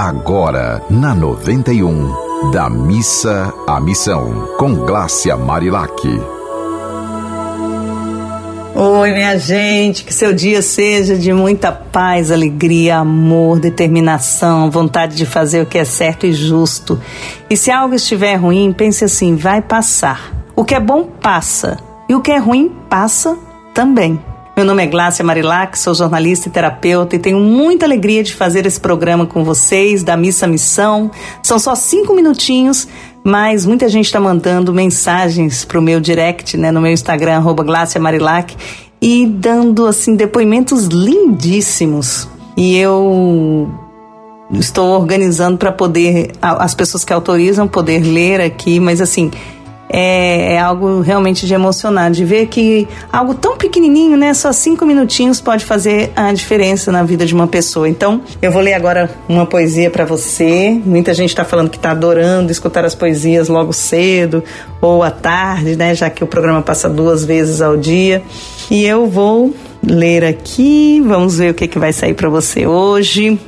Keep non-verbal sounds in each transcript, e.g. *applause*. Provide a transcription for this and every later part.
Agora, na 91, da missa à missão, com Glácia Marilac. Oi, minha gente, que seu dia seja de muita paz, alegria, amor, determinação, vontade de fazer o que é certo e justo. E se algo estiver ruim, pense assim: vai passar. O que é bom passa, e o que é ruim passa também. Meu nome é Glácia Marilac, sou jornalista e terapeuta e tenho muita alegria de fazer esse programa com vocês, da Missa Missão. São só cinco minutinhos, mas muita gente está mandando mensagens para o meu direct, né, no meu Instagram, Glácia Marilac, e dando, assim, depoimentos lindíssimos. E eu estou organizando para poder, as pessoas que autorizam poder ler aqui, mas assim é, é, algo realmente de emocionar, de ver que algo tão pequenininho, né, só cinco minutinhos pode fazer a diferença na vida de uma pessoa. Então, eu vou ler agora uma poesia para você. Muita gente está falando que está adorando escutar as poesias logo cedo ou à tarde, né, já que o programa passa duas vezes ao dia. E eu vou ler aqui. Vamos ver o que, que vai sair para você hoje.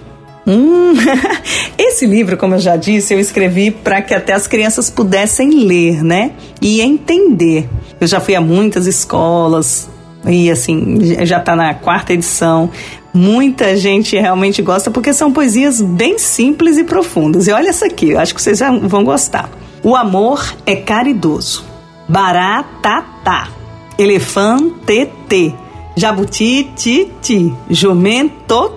Hum, *laughs* esse livro, como eu já disse, eu escrevi para que até as crianças pudessem ler, né? E entender. Eu já fui a muitas escolas e assim, já está na quarta edição. Muita gente realmente gosta porque são poesias bem simples e profundas. E olha essa aqui, eu acho que vocês vão gostar. O amor é caridoso. Baratatá. Elefante, jabuti, titi, jumento,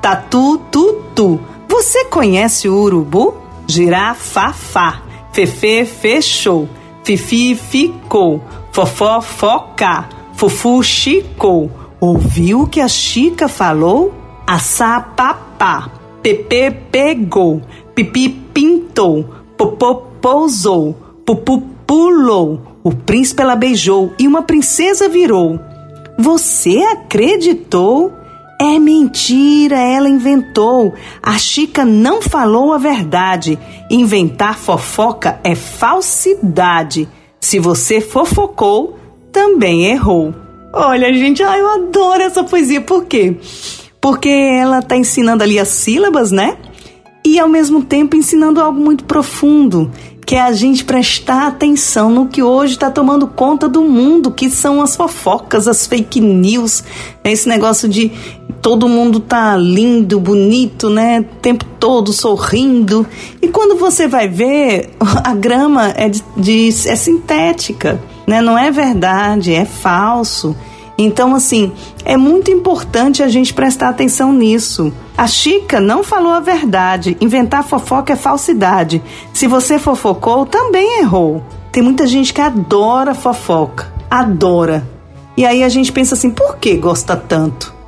Tatu, tutu. Você conhece o urubu? Girafafá. Fefe, fechou. Fifi, ficou. Fofó, foca. Fufu, chicou. Ouviu o que a Chica falou? Assá, papá. Pepe, pegou. Pipi, pintou. Popô, pousou. Pupu, pulou. O príncipe ela beijou e uma princesa virou. Você acreditou? É mentira, ela inventou. A Chica não falou a verdade. Inventar fofoca é falsidade. Se você fofocou, também errou. Olha, gente, ai, eu adoro essa poesia. Por quê? Porque ela está ensinando ali as sílabas, né? E ao mesmo tempo ensinando algo muito profundo que é a gente prestar atenção no que hoje está tomando conta do mundo, que são as fofocas, as fake news, esse negócio de todo mundo tá lindo, bonito, né? O tempo todo sorrindo. E quando você vai ver, *laughs* a grama é, de, de é sintética, né? Não é verdade, é falso. Então, assim, é muito importante a gente prestar atenção nisso. A Chica não falou a verdade. Inventar fofoca é falsidade. Se você fofocou, também errou. Tem muita gente que adora fofoca. Adora. E aí a gente pensa assim, por que gosta tanto?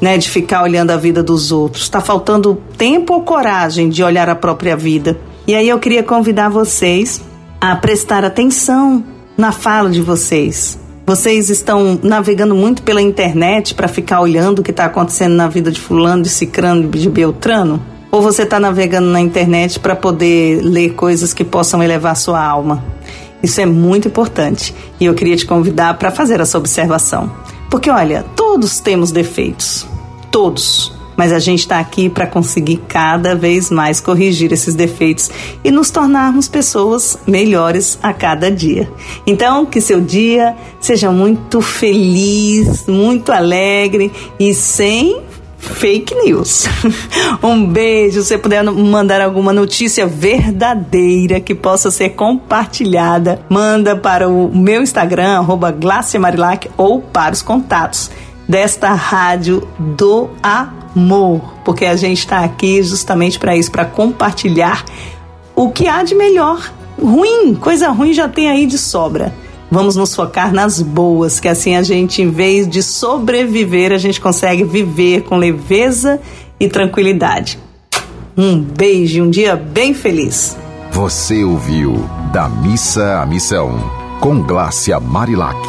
Né, de ficar olhando a vida dos outros. Está faltando tempo ou coragem de olhar a própria vida. E aí eu queria convidar vocês a prestar atenção na fala de vocês. Vocês estão navegando muito pela internet para ficar olhando o que está acontecendo na vida de fulano, de cicrano, de beltrano? Ou você está navegando na internet para poder ler coisas que possam elevar sua alma? Isso é muito importante e eu queria te convidar para fazer essa observação. Porque olha, todos temos defeitos. Todos mas a gente está aqui para conseguir cada vez mais corrigir esses defeitos e nos tornarmos pessoas melhores a cada dia. Então, que seu dia seja muito feliz, muito alegre e sem fake news. *laughs* um beijo. Se puder mandar alguma notícia verdadeira que possa ser compartilhada, manda para o meu Instagram, arroba Marilac, ou para os contatos desta rádio do amor, porque a gente está aqui justamente para isso, para compartilhar o que há de melhor. Ruim, coisa ruim já tem aí de sobra. Vamos nos focar nas boas, que assim a gente, em vez de sobreviver, a gente consegue viver com leveza e tranquilidade. Um beijo e um dia bem feliz. Você ouviu Da Missa à Missão, com Glácia Marilac.